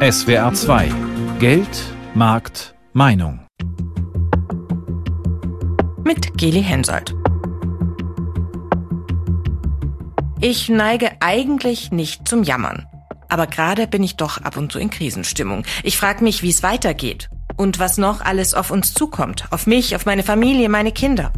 SWR 2 Geld, Markt, Meinung. Mit Geli Hensoldt. Ich neige eigentlich nicht zum Jammern. Aber gerade bin ich doch ab und zu in Krisenstimmung. Ich frage mich, wie es weitergeht. Und was noch alles auf uns zukommt. Auf mich, auf meine Familie, meine Kinder.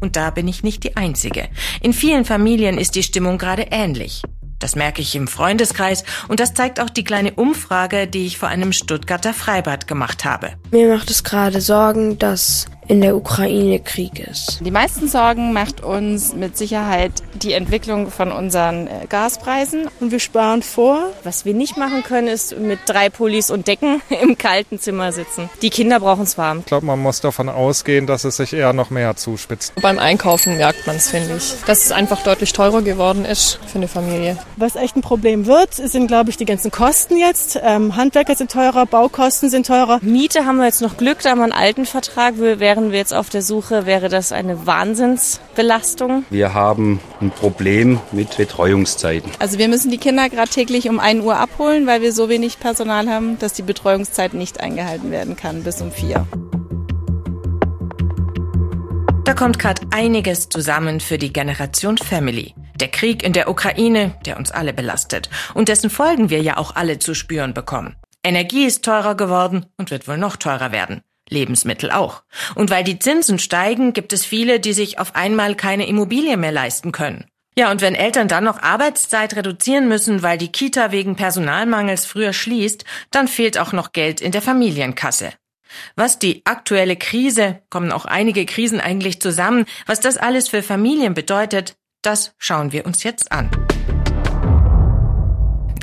Und da bin ich nicht die Einzige. In vielen Familien ist die Stimmung gerade ähnlich. Das merke ich im Freundeskreis und das zeigt auch die kleine Umfrage, die ich vor einem Stuttgarter Freibad gemacht habe. Mir macht es gerade Sorgen, dass in der Ukraine Krieg ist. Die meisten Sorgen macht uns mit Sicherheit die Entwicklung von unseren äh, Gaspreisen. Und wir sparen vor. Was wir nicht machen können, ist mit drei Pullis und Decken im kalten Zimmer sitzen. Die Kinder brauchen es warm. Ich glaube, man muss davon ausgehen, dass es sich eher noch mehr zuspitzt. Beim Einkaufen merkt man es, finde ich, dass es einfach deutlich teurer geworden ist für eine Familie. Was echt ein Problem wird, sind, glaube ich, die ganzen Kosten jetzt. Ähm, Handwerker sind teurer, Baukosten sind teurer. Miete haben wir jetzt noch Glück, da haben wir einen alten Vertrag. Wir wären wir jetzt auf der Suche, wäre das eine Wahnsinnsbelastung. Wir haben ein Problem mit Betreuungszeiten. Also wir müssen die Kinder gerade täglich um 1 Uhr abholen, weil wir so wenig Personal haben, dass die Betreuungszeit nicht eingehalten werden kann bis um 4. Da kommt gerade einiges zusammen für die Generation Family. Der Krieg in der Ukraine, der uns alle belastet und dessen Folgen wir ja auch alle zu spüren bekommen. Energie ist teurer geworden und wird wohl noch teurer werden. Lebensmittel auch. Und weil die Zinsen steigen, gibt es viele, die sich auf einmal keine Immobilie mehr leisten können. Ja, und wenn Eltern dann noch Arbeitszeit reduzieren müssen, weil die Kita wegen Personalmangels früher schließt, dann fehlt auch noch Geld in der Familienkasse. Was die aktuelle Krise, kommen auch einige Krisen eigentlich zusammen, was das alles für Familien bedeutet, das schauen wir uns jetzt an.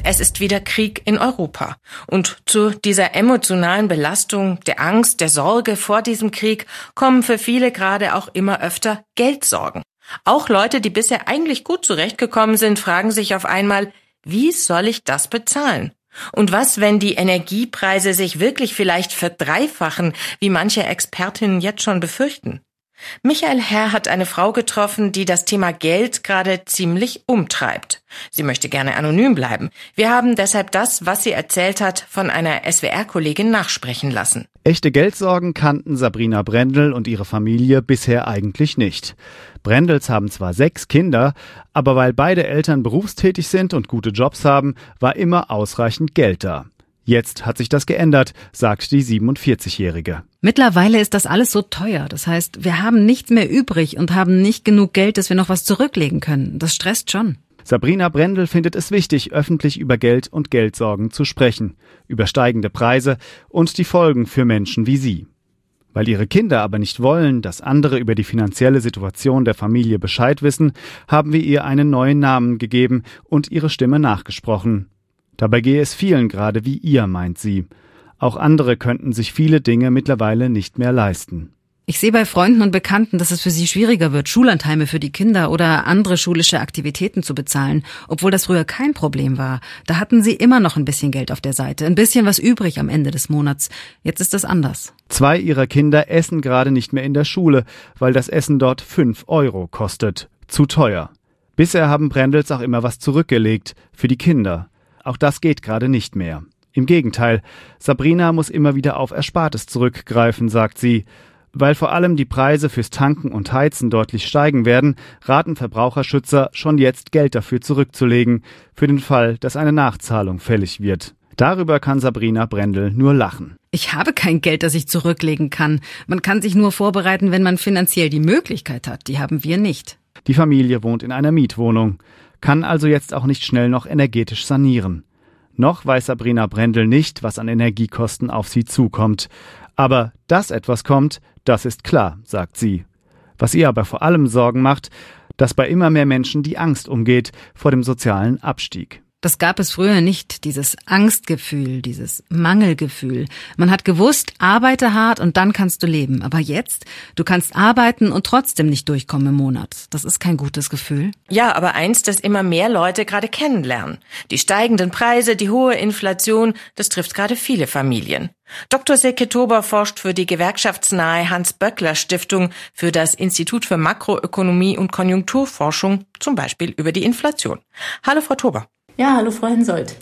Es ist wieder Krieg in Europa. Und zu dieser emotionalen Belastung, der Angst, der Sorge vor diesem Krieg kommen für viele gerade auch immer öfter Geldsorgen. Auch Leute, die bisher eigentlich gut zurechtgekommen sind, fragen sich auf einmal, wie soll ich das bezahlen? Und was, wenn die Energiepreise sich wirklich vielleicht verdreifachen, wie manche Expertinnen jetzt schon befürchten? Michael Herr hat eine Frau getroffen, die das Thema Geld gerade ziemlich umtreibt. Sie möchte gerne anonym bleiben. Wir haben deshalb das, was sie erzählt hat, von einer SWR-Kollegin nachsprechen lassen. Echte Geldsorgen kannten Sabrina Brendel und ihre Familie bisher eigentlich nicht. Brendels haben zwar sechs Kinder, aber weil beide Eltern berufstätig sind und gute Jobs haben, war immer ausreichend Geld da. Jetzt hat sich das geändert, sagt die 47-Jährige. Mittlerweile ist das alles so teuer. Das heißt, wir haben nichts mehr übrig und haben nicht genug Geld, dass wir noch was zurücklegen können. Das stresst schon. Sabrina Brendel findet es wichtig, öffentlich über Geld und Geldsorgen zu sprechen, über steigende Preise und die Folgen für Menschen wie sie. Weil ihre Kinder aber nicht wollen, dass andere über die finanzielle Situation der Familie Bescheid wissen, haben wir ihr einen neuen Namen gegeben und ihre Stimme nachgesprochen. Dabei gehe es vielen gerade wie ihr, meint sie. Auch andere könnten sich viele Dinge mittlerweile nicht mehr leisten. Ich sehe bei Freunden und Bekannten, dass es für sie schwieriger wird, Schullandheime für die Kinder oder andere schulische Aktivitäten zu bezahlen, obwohl das früher kein Problem war. Da hatten sie immer noch ein bisschen Geld auf der Seite, ein bisschen was übrig am Ende des Monats. Jetzt ist das anders. Zwei ihrer Kinder essen gerade nicht mehr in der Schule, weil das Essen dort fünf Euro kostet. Zu teuer. Bisher haben Brendels auch immer was zurückgelegt für die Kinder. Auch das geht gerade nicht mehr. Im Gegenteil, Sabrina muss immer wieder auf Erspartes zurückgreifen, sagt sie. Weil vor allem die Preise fürs Tanken und Heizen deutlich steigen werden, raten Verbraucherschützer schon jetzt Geld dafür zurückzulegen, für den Fall, dass eine Nachzahlung fällig wird. Darüber kann Sabrina Brendel nur lachen. Ich habe kein Geld, das ich zurücklegen kann. Man kann sich nur vorbereiten, wenn man finanziell die Möglichkeit hat. Die haben wir nicht. Die Familie wohnt in einer Mietwohnung kann also jetzt auch nicht schnell noch energetisch sanieren. Noch weiß Sabrina Brendel nicht, was an Energiekosten auf sie zukommt. Aber dass etwas kommt, das ist klar, sagt sie. Was ihr aber vor allem Sorgen macht, dass bei immer mehr Menschen die Angst umgeht vor dem sozialen Abstieg. Das gab es früher nicht, dieses Angstgefühl, dieses Mangelgefühl. Man hat gewusst, arbeite hart und dann kannst du leben. Aber jetzt, du kannst arbeiten und trotzdem nicht durchkommen im Monat. Das ist kein gutes Gefühl. Ja, aber eins, das immer mehr Leute gerade kennenlernen. Die steigenden Preise, die hohe Inflation, das trifft gerade viele Familien. Dr. Silke Tober forscht für die gewerkschaftsnahe Hans-Böckler-Stiftung für das Institut für Makroökonomie und Konjunkturforschung, zum Beispiel über die Inflation. Hallo, Frau Tober. Ja, hallo Frau Hensoldt.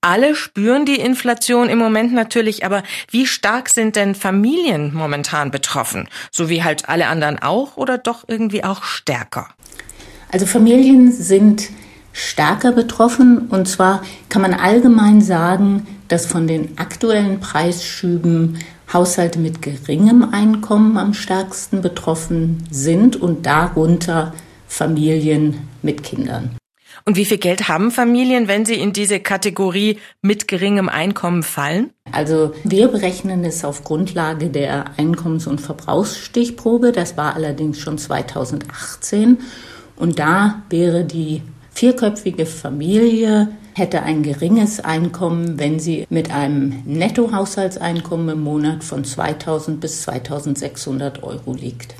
alle spüren die Inflation im Moment natürlich, aber wie stark sind denn Familien momentan betroffen? So wie halt alle anderen auch oder doch irgendwie auch stärker? Also Familien sind stärker betroffen und zwar kann man allgemein sagen, dass von den aktuellen Preisschüben Haushalte mit geringem Einkommen am stärksten betroffen sind und darunter Familien mit Kindern. Und wie viel Geld haben Familien, wenn sie in diese Kategorie mit geringem Einkommen fallen? Also wir berechnen es auf Grundlage der Einkommens- und Verbrauchsstichprobe. Das war allerdings schon 2018. Und da wäre die vierköpfige Familie hätte ein geringes Einkommen, wenn sie mit einem Nettohaushaltseinkommen im Monat von 2000 bis 2600 Euro liegt.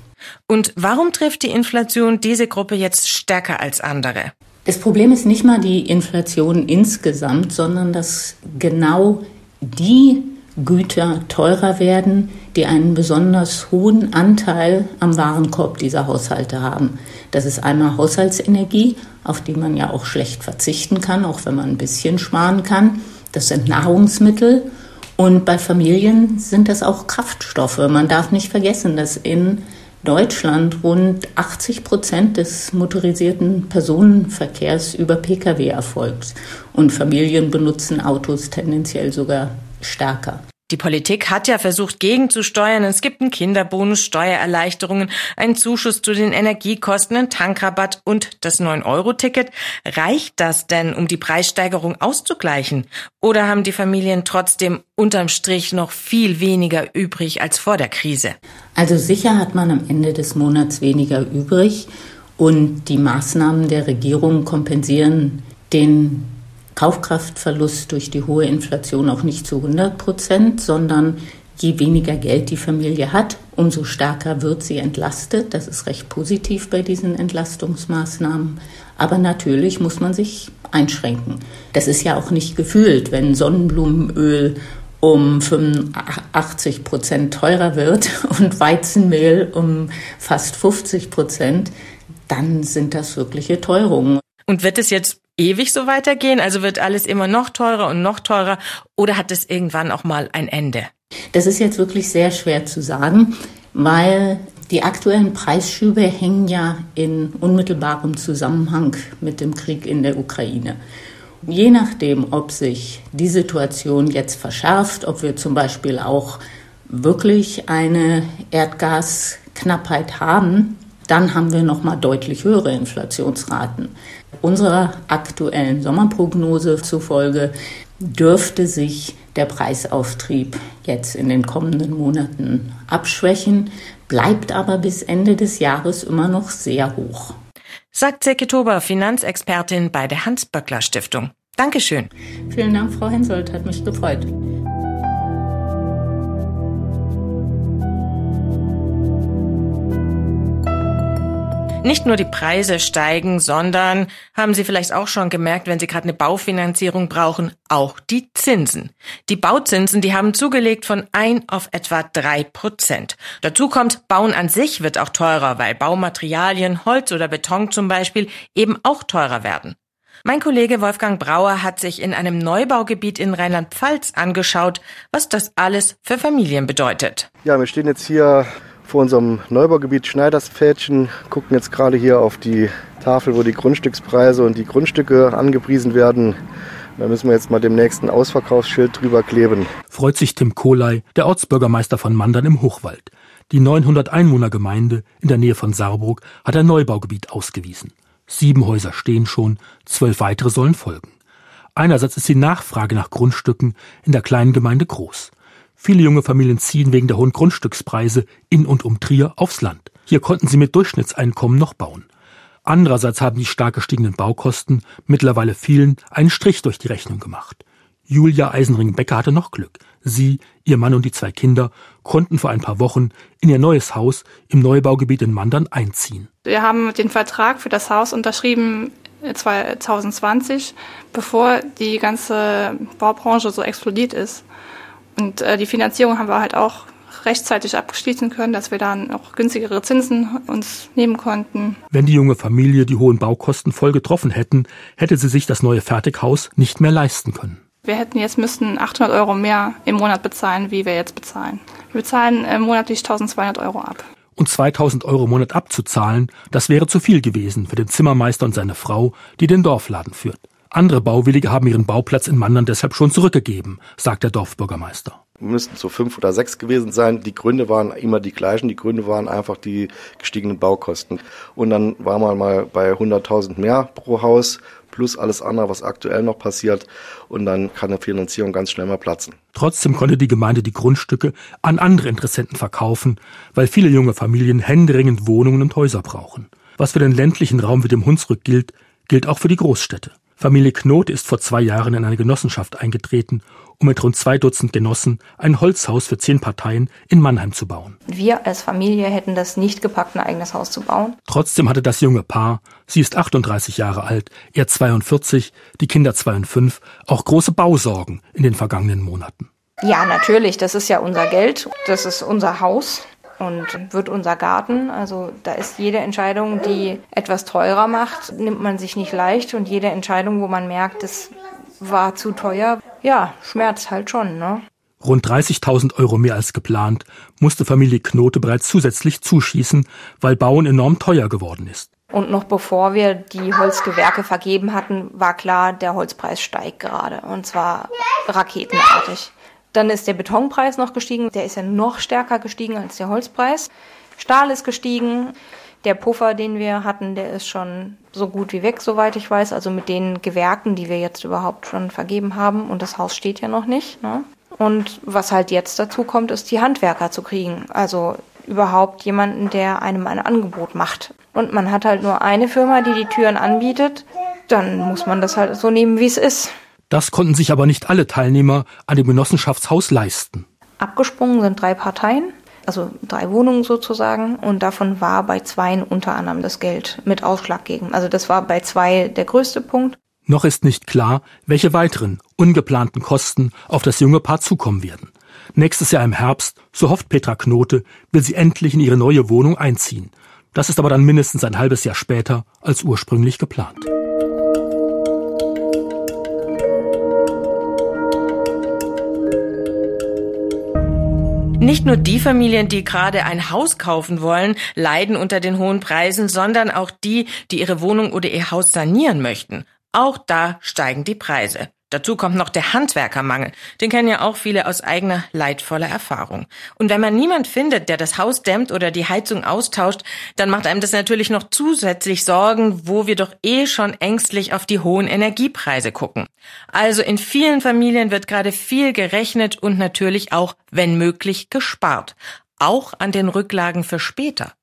Und warum trifft die Inflation diese Gruppe jetzt stärker als andere? Das Problem ist nicht mal die Inflation insgesamt, sondern dass genau die Güter teurer werden, die einen besonders hohen Anteil am Warenkorb dieser Haushalte haben. Das ist einmal Haushaltsenergie, auf die man ja auch schlecht verzichten kann, auch wenn man ein bisschen sparen kann. Das sind Nahrungsmittel. Und bei Familien sind das auch Kraftstoffe. Man darf nicht vergessen, dass in Deutschland rund 80 Prozent des motorisierten Personenverkehrs über Pkw erfolgt. Und Familien benutzen Autos tendenziell sogar stärker. Die Politik hat ja versucht, gegenzusteuern. Es gibt einen Kinderbonus, Steuererleichterungen, einen Zuschuss zu den Energiekosten, einen Tankrabatt und das 9-Euro-Ticket. Reicht das denn, um die Preissteigerung auszugleichen? Oder haben die Familien trotzdem unterm Strich noch viel weniger übrig als vor der Krise? Also sicher hat man am Ende des Monats weniger übrig und die Maßnahmen der Regierung kompensieren den Kaufkraftverlust durch die hohe Inflation auch nicht zu 100 Prozent, sondern je weniger Geld die Familie hat, umso stärker wird sie entlastet. Das ist recht positiv bei diesen Entlastungsmaßnahmen. Aber natürlich muss man sich einschränken. Das ist ja auch nicht gefühlt, wenn Sonnenblumenöl um 85 Prozent teurer wird und Weizenmehl um fast 50 Prozent, dann sind das wirkliche Teuerungen. Und wird es jetzt ewig so weitergehen? Also wird alles immer noch teurer und noch teurer oder hat es irgendwann auch mal ein Ende? Das ist jetzt wirklich sehr schwer zu sagen, weil die aktuellen Preisschübe hängen ja in unmittelbarem Zusammenhang mit dem Krieg in der Ukraine. Je nachdem, ob sich die Situation jetzt verschärft, ob wir zum Beispiel auch wirklich eine Erdgasknappheit haben, dann haben wir noch mal deutlich höhere Inflationsraten. Unserer aktuellen Sommerprognose zufolge dürfte sich der Preisauftrieb jetzt in den kommenden Monaten abschwächen, bleibt aber bis Ende des Jahres immer noch sehr hoch. Sagt Silke Tober, Finanzexpertin bei der Hans-Böckler Stiftung. Dankeschön. Vielen Dank, Frau Hensoldt, hat mich gefreut. Nicht nur die Preise steigen, sondern, haben Sie vielleicht auch schon gemerkt, wenn Sie gerade eine Baufinanzierung brauchen, auch die Zinsen. Die Bauzinsen, die haben zugelegt von ein auf etwa drei Prozent. Dazu kommt, Bauen an sich wird auch teurer, weil Baumaterialien, Holz oder Beton zum Beispiel, eben auch teurer werden. Mein Kollege Wolfgang Brauer hat sich in einem Neubaugebiet in Rheinland-Pfalz angeschaut, was das alles für Familien bedeutet. Ja, wir stehen jetzt hier vor unserem Neubaugebiet Schneiderspfädchen, gucken jetzt gerade hier auf die Tafel, wo die Grundstückspreise und die Grundstücke angepriesen werden. Da müssen wir jetzt mal dem nächsten Ausverkaufsschild drüber kleben. Freut sich Tim Kohlei, der Ortsbürgermeister von Mandern im Hochwald. Die 900 Einwohnergemeinde in der Nähe von Saarburg hat ein Neubaugebiet ausgewiesen. Sieben Häuser stehen schon, zwölf weitere sollen folgen. Einerseits ist die Nachfrage nach Grundstücken in der kleinen Gemeinde groß. Viele junge Familien ziehen wegen der hohen Grundstückspreise in und um Trier aufs Land. Hier konnten sie mit Durchschnittseinkommen noch bauen. Andererseits haben die stark gestiegenen Baukosten mittlerweile vielen einen Strich durch die Rechnung gemacht. Julia Eisenring-Becker hatte noch Glück. Sie, ihr Mann und die zwei Kinder konnten vor ein paar Wochen in ihr neues Haus im Neubaugebiet in Mandern einziehen. Wir haben den Vertrag für das Haus unterschrieben 2020, bevor die ganze Baubranche so explodiert ist. Und äh, die Finanzierung haben wir halt auch rechtzeitig abschließen können, dass wir dann auch günstigere Zinsen uns nehmen konnten. Wenn die junge Familie die hohen Baukosten voll getroffen hätten, hätte sie sich das neue Fertighaus nicht mehr leisten können. Wir hätten jetzt müssten 800 Euro mehr im Monat bezahlen, wie wir jetzt bezahlen. Wir bezahlen äh, monatlich 1200 Euro ab. Und 2000 Euro im Monat abzuzahlen, das wäre zu viel gewesen für den Zimmermeister und seine Frau, die den Dorfladen führt. Andere Bauwillige haben ihren Bauplatz in Mandern deshalb schon zurückgegeben, sagt der Dorfbürgermeister. Wir müssten so fünf oder sechs gewesen sein. Die Gründe waren immer die gleichen. Die Gründe waren einfach die gestiegenen Baukosten. Und dann war man mal bei 100.000 mehr pro Haus plus alles andere, was aktuell noch passiert. Und dann kann eine Finanzierung ganz schnell mal platzen. Trotzdem konnte die Gemeinde die Grundstücke an andere Interessenten verkaufen, weil viele junge Familien händeringend Wohnungen und Häuser brauchen. Was für den ländlichen Raum wie dem Hunsrück gilt, gilt auch für die Großstädte. Familie Knot ist vor zwei Jahren in eine Genossenschaft eingetreten, um mit rund zwei Dutzend Genossen ein Holzhaus für zehn Parteien in Mannheim zu bauen. Wir als Familie hätten das nicht gepackt, ein eigenes Haus zu bauen. Trotzdem hatte das junge Paar, sie ist 38 Jahre alt, er 42, die Kinder zwei und fünf, auch große Bausorgen in den vergangenen Monaten. Ja, natürlich, das ist ja unser Geld, das ist unser Haus und wird unser Garten. Also da ist jede Entscheidung, die etwas teurer macht, nimmt man sich nicht leicht und jede Entscheidung, wo man merkt, es war zu teuer, ja, schmerzt halt schon, ne? Rund 30.000 Euro mehr als geplant musste Familie Knote bereits zusätzlich zuschießen, weil Bauen enorm teuer geworden ist. Und noch bevor wir die Holzgewerke vergeben hatten, war klar, der Holzpreis steigt gerade. Und zwar raketenartig. Dann ist der Betonpreis noch gestiegen. Der ist ja noch stärker gestiegen als der Holzpreis. Stahl ist gestiegen. Der Puffer, den wir hatten, der ist schon so gut wie weg, soweit ich weiß. Also mit den Gewerken, die wir jetzt überhaupt schon vergeben haben. Und das Haus steht ja noch nicht. Ne? Und was halt jetzt dazu kommt, ist die Handwerker zu kriegen. Also überhaupt jemanden, der einem ein Angebot macht. Und man hat halt nur eine Firma, die die Türen anbietet. Dann muss man das halt so nehmen, wie es ist. Das konnten sich aber nicht alle Teilnehmer an dem Genossenschaftshaus leisten. Abgesprungen sind drei Parteien, also drei Wohnungen sozusagen, und davon war bei zweien unter anderem das Geld mit ausschlaggebend. Also das war bei zwei der größte Punkt. Noch ist nicht klar, welche weiteren ungeplanten Kosten auf das junge Paar zukommen werden. Nächstes Jahr im Herbst, so hofft Petra Knote, will sie endlich in ihre neue Wohnung einziehen. Das ist aber dann mindestens ein halbes Jahr später als ursprünglich geplant. Nicht nur die Familien, die gerade ein Haus kaufen wollen, leiden unter den hohen Preisen, sondern auch die, die ihre Wohnung oder ihr Haus sanieren möchten. Auch da steigen die Preise. Dazu kommt noch der Handwerkermangel. Den kennen ja auch viele aus eigener leidvoller Erfahrung. Und wenn man niemand findet, der das Haus dämmt oder die Heizung austauscht, dann macht einem das natürlich noch zusätzlich Sorgen, wo wir doch eh schon ängstlich auf die hohen Energiepreise gucken. Also in vielen Familien wird gerade viel gerechnet und natürlich auch, wenn möglich, gespart. Auch an den Rücklagen für später.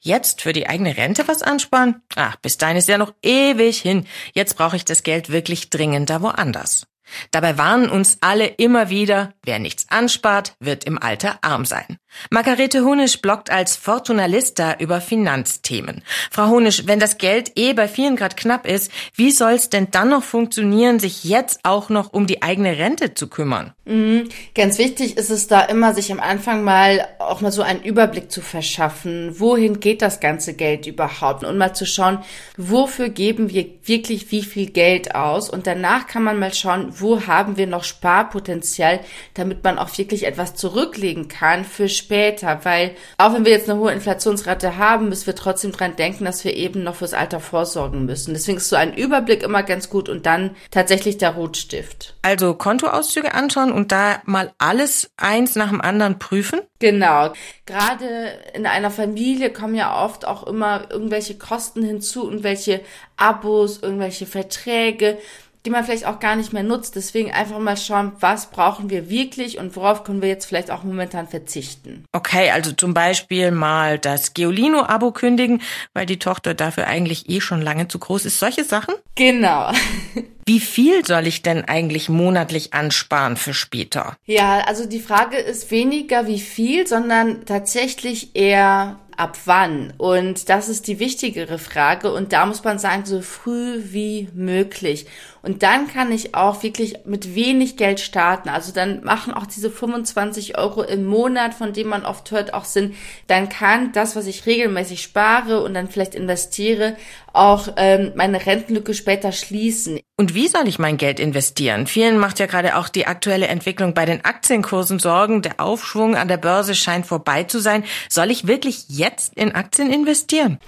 Jetzt für die eigene Rente was ansparen? Ach, bis dahin ist ja noch ewig hin. Jetzt brauche ich das Geld wirklich dringender woanders. Dabei warnen uns alle immer wieder, wer nichts anspart, wird im Alter arm sein. Margarete Honisch bloggt als Fortunalista über Finanzthemen. Frau Honisch, wenn das Geld eh bei vielen Grad knapp ist, wie soll es denn dann noch funktionieren, sich jetzt auch noch um die eigene Rente zu kümmern? Mhm. Ganz wichtig ist es da immer, sich am Anfang mal auch mal so einen Überblick zu verschaffen. Wohin geht das ganze Geld überhaupt? Und mal zu schauen, wofür geben wir wirklich wie viel Geld aus? Und danach kann man mal schauen, wo haben wir noch Sparpotenzial, damit man auch wirklich etwas zurücklegen kann für später, weil auch wenn wir jetzt eine hohe Inflationsrate haben, müssen wir trotzdem dran denken, dass wir eben noch fürs Alter vorsorgen müssen. Deswegen ist so ein Überblick immer ganz gut und dann tatsächlich der Rotstift. Also Kontoauszüge anschauen und da mal alles eins nach dem anderen prüfen? Genau. Gerade in einer Familie kommen ja oft auch immer irgendwelche Kosten hinzu, irgendwelche Abos, irgendwelche Verträge die man vielleicht auch gar nicht mehr nutzt. Deswegen einfach mal schauen, was brauchen wir wirklich und worauf können wir jetzt vielleicht auch momentan verzichten. Okay, also zum Beispiel mal das Geolino-Abo kündigen, weil die Tochter dafür eigentlich eh schon lange zu groß ist. Solche Sachen? Genau. Wie viel soll ich denn eigentlich monatlich ansparen für später? Ja, also die Frage ist weniger wie viel, sondern tatsächlich eher ab wann? Und das ist die wichtigere Frage. Und da muss man sagen, so früh wie möglich. Und dann kann ich auch wirklich mit wenig Geld starten. Also dann machen auch diese 25 Euro im Monat, von denen man oft hört, auch Sinn. Dann kann das, was ich regelmäßig spare und dann vielleicht investiere, auch ähm, meine Rentenlücke später schließen. Und wie soll ich mein Geld investieren? Vielen macht ja gerade auch die aktuelle Entwicklung bei den Aktienkursen Sorgen. Der Aufschwung an der Börse scheint vorbei zu sein. Soll ich wirklich jetzt in Aktien investieren?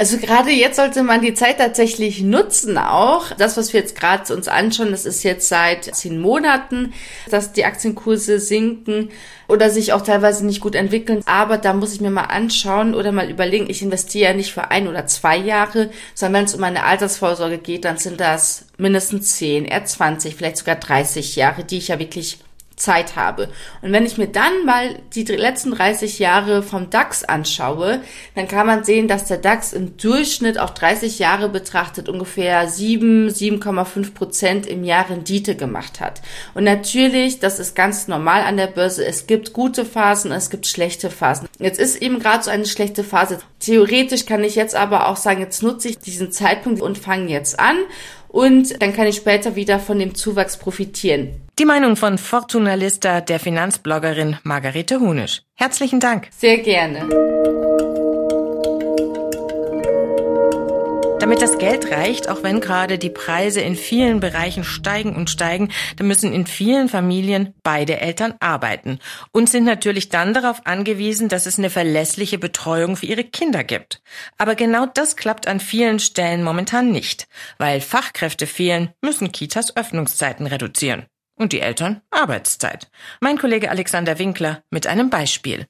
Also gerade jetzt sollte man die Zeit tatsächlich nutzen auch. Das, was wir jetzt gerade uns anschauen, das ist jetzt seit zehn Monaten, dass die Aktienkurse sinken oder sich auch teilweise nicht gut entwickeln. Aber da muss ich mir mal anschauen oder mal überlegen, ich investiere ja nicht für ein oder zwei Jahre, sondern wenn es um eine Altersvorsorge geht, dann sind das mindestens zehn, eher 20, vielleicht sogar 30 Jahre, die ich ja wirklich Zeit habe. Und wenn ich mir dann mal die letzten 30 Jahre vom DAX anschaue, dann kann man sehen, dass der DAX im Durchschnitt auf 30 Jahre betrachtet ungefähr 7, 7,5 Prozent im Jahr Rendite gemacht hat. Und natürlich, das ist ganz normal an der Börse, es gibt gute Phasen, es gibt schlechte Phasen. Jetzt ist eben gerade so eine schlechte Phase. Theoretisch kann ich jetzt aber auch sagen, jetzt nutze ich diesen Zeitpunkt und fange jetzt an und dann kann ich später wieder von dem Zuwachs profitieren. Die Meinung von Fortuna Lista, der Finanzbloggerin Margarete Hunisch. Herzlichen Dank. Sehr gerne. Damit das Geld reicht, auch wenn gerade die Preise in vielen Bereichen steigen und steigen, dann müssen in vielen Familien beide Eltern arbeiten und sind natürlich dann darauf angewiesen, dass es eine verlässliche Betreuung für ihre Kinder gibt. Aber genau das klappt an vielen Stellen momentan nicht. Weil Fachkräfte fehlen, müssen Kitas Öffnungszeiten reduzieren. Und die Eltern Arbeitszeit. Mein Kollege Alexander Winkler mit einem Beispiel.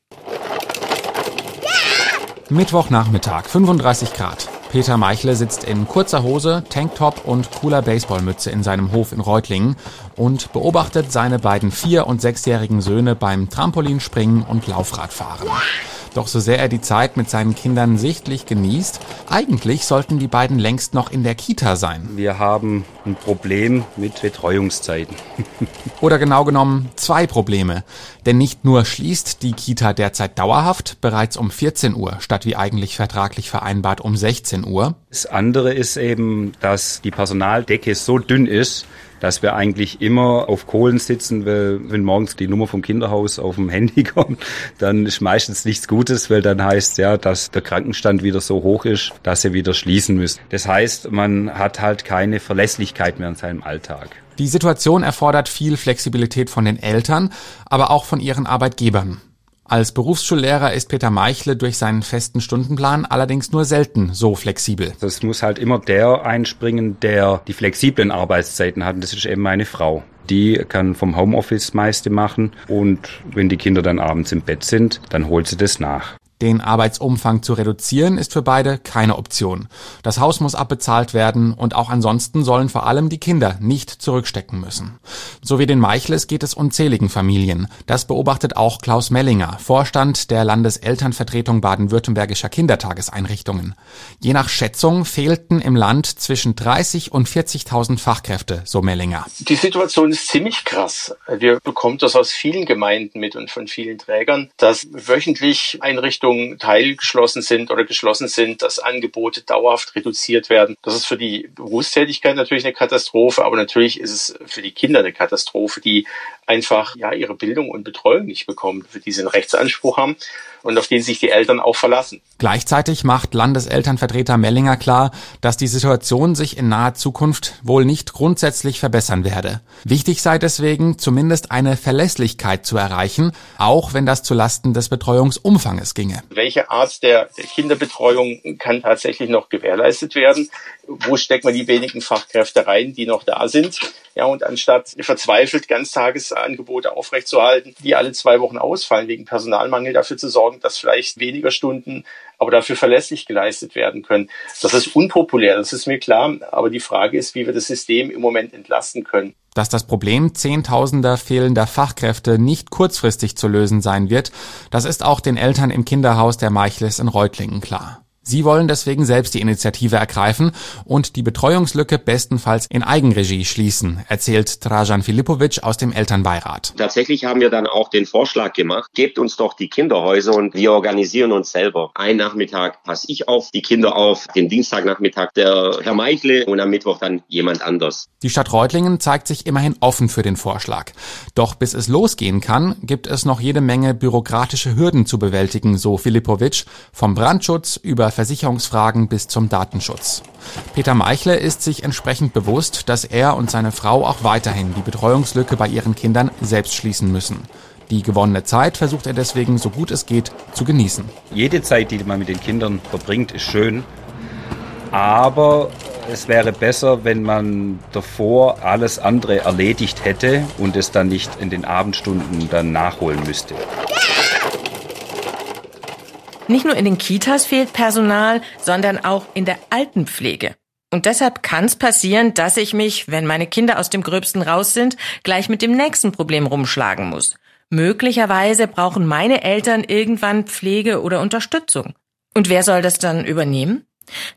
Mittwochnachmittag, 35 Grad. Peter Meichle sitzt in kurzer Hose, Tanktop und cooler Baseballmütze in seinem Hof in Reutlingen und beobachtet seine beiden vier- und sechsjährigen Söhne beim Trampolinspringen und Laufradfahren. Doch so sehr er die Zeit mit seinen Kindern sichtlich genießt, eigentlich sollten die beiden längst noch in der Kita sein. Wir haben ein Problem mit Betreuungszeiten. Oder genau genommen zwei Probleme. Denn nicht nur schließt die Kita derzeit dauerhaft bereits um 14 Uhr, statt wie eigentlich vertraglich vereinbart um 16 Uhr. Das andere ist eben, dass die Personaldecke so dünn ist, dass wir eigentlich immer auf Kohlen sitzen, weil wenn morgens die Nummer vom Kinderhaus auf dem Handy kommt, dann ist meistens nichts Gutes, weil dann heißt ja, dass der Krankenstand wieder so hoch ist, dass sie wieder schließen müssen. Das heißt, man hat halt keine Verlässlichkeit mehr in seinem Alltag. Die Situation erfordert viel Flexibilität von den Eltern, aber auch von ihren Arbeitgebern. Als Berufsschullehrer ist Peter Meichle durch seinen festen Stundenplan allerdings nur selten so flexibel. Das muss halt immer der einspringen, der die flexiblen Arbeitszeiten hat. Und das ist eben meine Frau. Die kann vom Homeoffice meiste machen und wenn die Kinder dann abends im Bett sind, dann holt sie das nach. Den Arbeitsumfang zu reduzieren ist für beide keine Option. Das Haus muss abbezahlt werden und auch ansonsten sollen vor allem die Kinder nicht zurückstecken müssen. So wie den Meichles geht es unzähligen Familien. Das beobachtet auch Klaus Mellinger, Vorstand der Landeselternvertretung baden-württembergischer Kindertageseinrichtungen. Je nach Schätzung fehlten im Land zwischen 30 und 40.000 Fachkräfte, so Mellinger. Die Situation ist ziemlich krass. Wir bekommen das aus vielen Gemeinden mit und von vielen Trägern, dass wöchentlich Einrichtungen Einrichtungen teilgeschlossen sind oder geschlossen sind, dass Angebote dauerhaft reduziert werden. Das ist für die Berufstätigkeit natürlich eine Katastrophe, aber natürlich ist es für die Kinder eine Katastrophe, die einfach ja ihre Bildung und Betreuung nicht bekommen, für die sie einen Rechtsanspruch haben und auf den sich die Eltern auch verlassen. Gleichzeitig macht Landeselternvertreter Mellinger klar, dass die Situation sich in naher Zukunft wohl nicht grundsätzlich verbessern werde. Wichtig sei deswegen, zumindest eine Verlässlichkeit zu erreichen, auch wenn das zulasten des Betreuungsumfanges ginge. Welche Art der, der Kinderbetreuung kann tatsächlich noch gewährleistet werden? Wo steckt man die wenigen Fachkräfte rein, die noch da sind? Ja, und anstatt verzweifelt Ganztagesangebote aufrechtzuerhalten, die alle zwei Wochen ausfallen wegen Personalmangel, dafür zu sorgen, dass vielleicht weniger Stunden, aber dafür verlässlich geleistet werden können. Das ist unpopulär, das ist mir klar. Aber die Frage ist, wie wir das System im Moment entlasten können. Dass das Problem Zehntausender fehlender Fachkräfte nicht kurzfristig zu lösen sein wird, das ist auch den Eltern im Kinderhaus der Meichles in Reutlingen klar. Sie wollen deswegen selbst die Initiative ergreifen und die Betreuungslücke bestenfalls in Eigenregie schließen, erzählt Trajan Filipovic aus dem Elternbeirat. Tatsächlich haben wir dann auch den Vorschlag gemacht, gebt uns doch die Kinderhäuser und wir organisieren uns selber. Ein Nachmittag passe ich auf die Kinder auf, den Dienstagnachmittag der Herr Meichle und am Mittwoch dann jemand anders. Die Stadt Reutlingen zeigt sich immerhin offen für den Vorschlag. Doch bis es losgehen kann, gibt es noch jede Menge bürokratische Hürden zu bewältigen, so Filipovic, vom Brandschutz über Versicherungsfragen bis zum Datenschutz. Peter Meichle ist sich entsprechend bewusst, dass er und seine Frau auch weiterhin die Betreuungslücke bei ihren Kindern selbst schließen müssen. Die gewonnene Zeit versucht er deswegen, so gut es geht, zu genießen. Jede Zeit, die man mit den Kindern verbringt, ist schön. Aber es wäre besser, wenn man davor alles andere erledigt hätte und es dann nicht in den Abendstunden dann nachholen müsste. Nicht nur in den Kitas fehlt Personal, sondern auch in der Altenpflege. Und deshalb kann es passieren, dass ich mich, wenn meine Kinder aus dem Gröbsten raus sind, gleich mit dem nächsten Problem rumschlagen muss. Möglicherweise brauchen meine Eltern irgendwann Pflege oder Unterstützung. Und wer soll das dann übernehmen?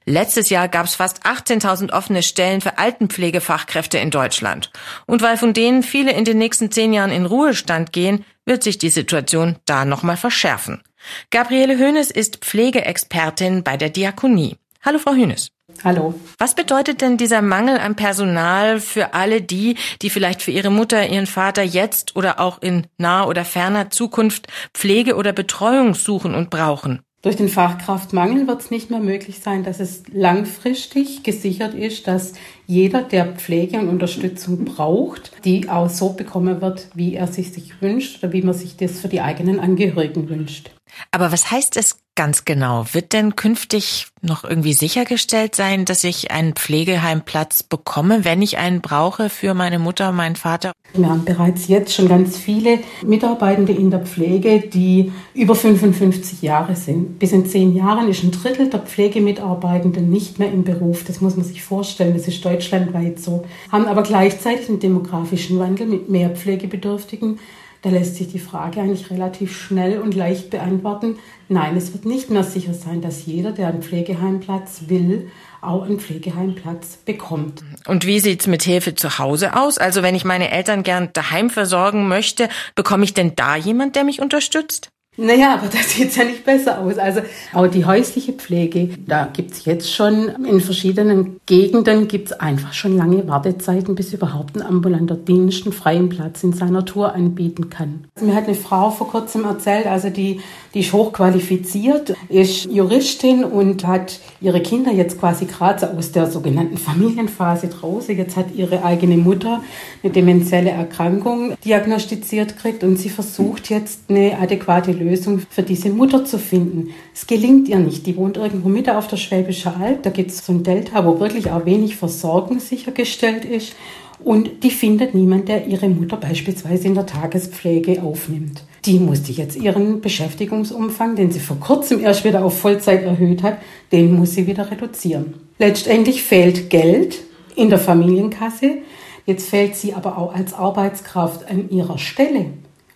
Letztes Jahr gab es fast 18.000 offene Stellen für Altenpflegefachkräfte in Deutschland. Und weil von denen viele in den nächsten zehn Jahren in Ruhestand gehen, wird sich die Situation da nochmal verschärfen. Gabriele Hönes ist Pflegeexpertin bei der Diakonie. Hallo, Frau Hönes. Hallo. Was bedeutet denn dieser Mangel an Personal für alle die, die vielleicht für ihre Mutter, ihren Vater jetzt oder auch in naher oder ferner Zukunft Pflege oder Betreuung suchen und brauchen? Durch den Fachkraftmangel wird es nicht mehr möglich sein, dass es langfristig gesichert ist, dass jeder, der Pflege und Unterstützung braucht, die auch so bekommen wird, wie er sich, sich wünscht oder wie man sich das für die eigenen Angehörigen wünscht. Aber was heißt es ganz genau? Wird denn künftig noch irgendwie sichergestellt sein, dass ich einen Pflegeheimplatz bekomme, wenn ich einen brauche für meine Mutter, meinen Vater? Wir haben bereits jetzt schon ganz viele Mitarbeitende in der Pflege, die über 55 Jahre sind. Bis in zehn Jahren ist ein Drittel der Pflegemitarbeitenden nicht mehr im Beruf. Das muss man sich vorstellen. Das ist deutschlandweit so. Haben aber gleichzeitig einen demografischen Wandel mit mehr Pflegebedürftigen da lässt sich die Frage eigentlich relativ schnell und leicht beantworten. Nein, es wird nicht mehr sicher sein, dass jeder, der einen Pflegeheimplatz will, auch einen Pflegeheimplatz bekommt. Und wie sieht's mit Hilfe zu Hause aus? Also wenn ich meine Eltern gern daheim versorgen möchte, bekomme ich denn da jemand, der mich unterstützt? Naja, aber das sieht ja nicht besser aus. Also auch die häusliche Pflege, da gibt's jetzt schon in verschiedenen Gegenden gibt's einfach schon lange Wartezeiten, bis überhaupt ein ambulanter Dienst einen freien Platz in seiner Tour anbieten kann. Also mir hat eine Frau vor kurzem erzählt, also die, die ist hochqualifiziert, ist Juristin und hat ihre Kinder jetzt quasi gerade aus der sogenannten Familienphase draußen. Jetzt hat ihre eigene Mutter eine demenzielle Erkrankung diagnostiziert gekriegt und sie versucht jetzt eine adäquate Lösung für diese Mutter zu finden. Es gelingt ihr nicht. Die wohnt irgendwo Mitte auf der Schwäbische Alb. Da gibt es so ein Delta, wo wirklich auch wenig Versorgung sichergestellt ist. Und die findet niemand, der ihre Mutter beispielsweise in der Tagespflege aufnimmt. Die musste jetzt ihren Beschäftigungsumfang, den sie vor kurzem erst wieder auf Vollzeit erhöht hat, den muss sie wieder reduzieren. Letztendlich fehlt Geld in der Familienkasse. Jetzt fehlt sie aber auch als Arbeitskraft an ihrer Stelle.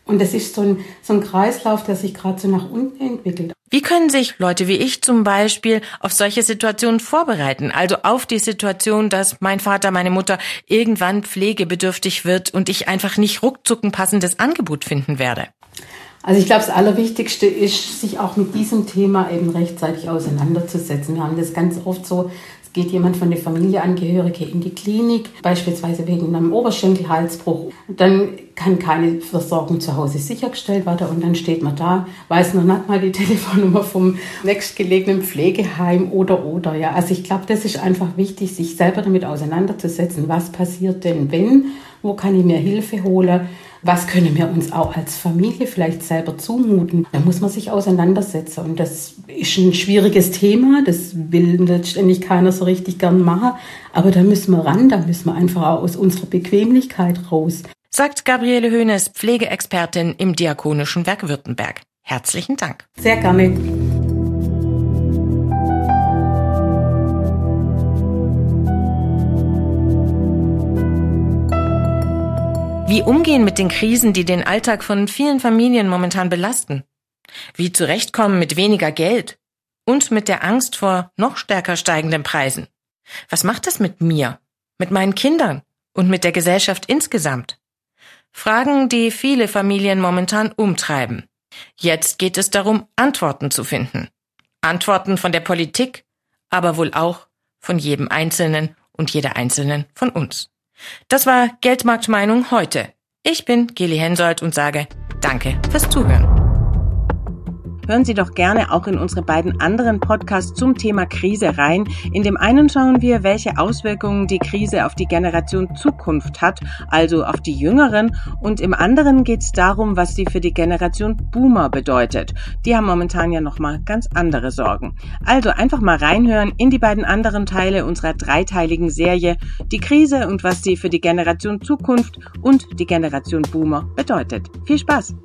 Und das ist so ein, so ein Kreislauf, der sich gerade so nach unten entwickelt. Wie können sich Leute wie ich zum Beispiel auf solche Situationen vorbereiten? Also auf die Situation, dass mein Vater, meine Mutter irgendwann pflegebedürftig wird und ich einfach nicht ruckzuck ein passendes Angebot finden werde. Also ich glaube, das Allerwichtigste ist, sich auch mit diesem Thema eben rechtzeitig auseinanderzusetzen. Wir haben das ganz oft so, geht jemand von der Familienangehörige in die Klinik, beispielsweise wegen einem Oberschenkelhalsbruch, dann kann keine Versorgung zu Hause sichergestellt werden und dann steht man da, weiß noch nicht mal die Telefonnummer vom nächstgelegenen Pflegeheim oder oder ja. Also ich glaube, das ist einfach wichtig, sich selber damit auseinanderzusetzen, was passiert denn, wenn, wo kann ich mir Hilfe holen was können wir uns auch als Familie vielleicht selber zumuten? Da muss man sich auseinandersetzen. Und das ist ein schwieriges Thema. Das will letztendlich keiner so richtig gern machen. Aber da müssen wir ran. Da müssen wir einfach auch aus unserer Bequemlichkeit raus. Sagt Gabriele Höhnes, Pflegeexpertin im Diakonischen Werk Württemberg. Herzlichen Dank. Sehr gerne. Wie umgehen mit den Krisen, die den Alltag von vielen Familien momentan belasten? Wie zurechtkommen mit weniger Geld? Und mit der Angst vor noch stärker steigenden Preisen? Was macht das mit mir, mit meinen Kindern und mit der Gesellschaft insgesamt? Fragen, die viele Familien momentan umtreiben. Jetzt geht es darum, Antworten zu finden. Antworten von der Politik, aber wohl auch von jedem Einzelnen und jeder Einzelnen von uns. Das war Geldmarktmeinung heute. Ich bin Geli Hensoldt und sage Danke fürs Zuhören. Hören Sie doch gerne auch in unsere beiden anderen Podcasts zum Thema Krise rein. In dem einen schauen wir, welche Auswirkungen die Krise auf die Generation Zukunft hat, also auf die Jüngeren. Und im anderen geht es darum, was sie für die Generation Boomer bedeutet. Die haben momentan ja nochmal ganz andere Sorgen. Also einfach mal reinhören in die beiden anderen Teile unserer dreiteiligen Serie Die Krise und was sie für die Generation Zukunft und die Generation Boomer bedeutet. Viel Spaß!